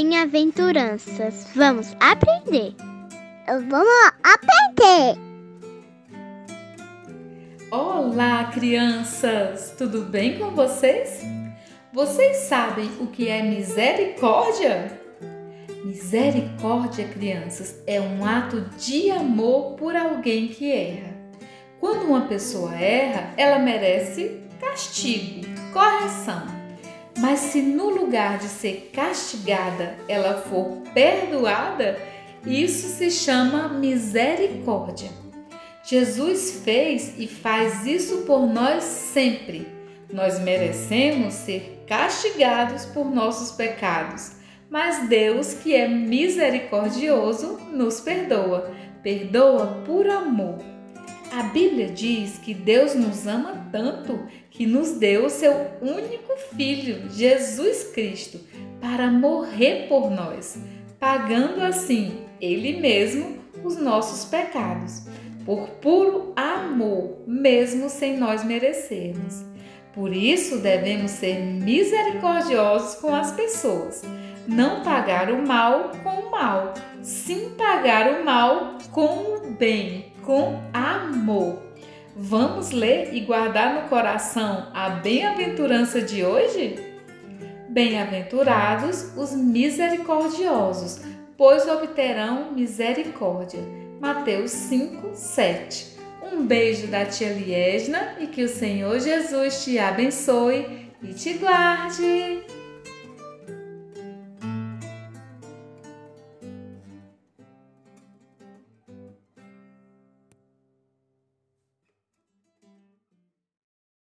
Bem-aventuranças. Vamos aprender. Vamos aprender. Olá, crianças! Tudo bem com vocês? Vocês sabem o que é misericórdia? Misericórdia, crianças, é um ato de amor por alguém que erra. Quando uma pessoa erra, ela merece castigo, correção. Mas se no lugar de ser castigada ela for perdoada, isso se chama misericórdia. Jesus fez e faz isso por nós sempre. Nós merecemos ser castigados por nossos pecados, mas Deus, que é misericordioso, nos perdoa. Perdoa por amor. A Bíblia diz que Deus nos ama tanto que nos deu o seu único filho, Jesus Cristo, para morrer por nós, pagando assim ele mesmo os nossos pecados por puro amor, mesmo sem nós merecermos. Por isso devemos ser misericordiosos com as pessoas, não pagar o mal com o mal, sim pagar o mal com o bem, com amor. Vamos ler e guardar no coração a bem-aventurança de hoje? Bem-aventurados os misericordiosos, pois obterão misericórdia. Mateus 5, 7. Um beijo da tia Liesna e que o Senhor Jesus te abençoe e te guarde.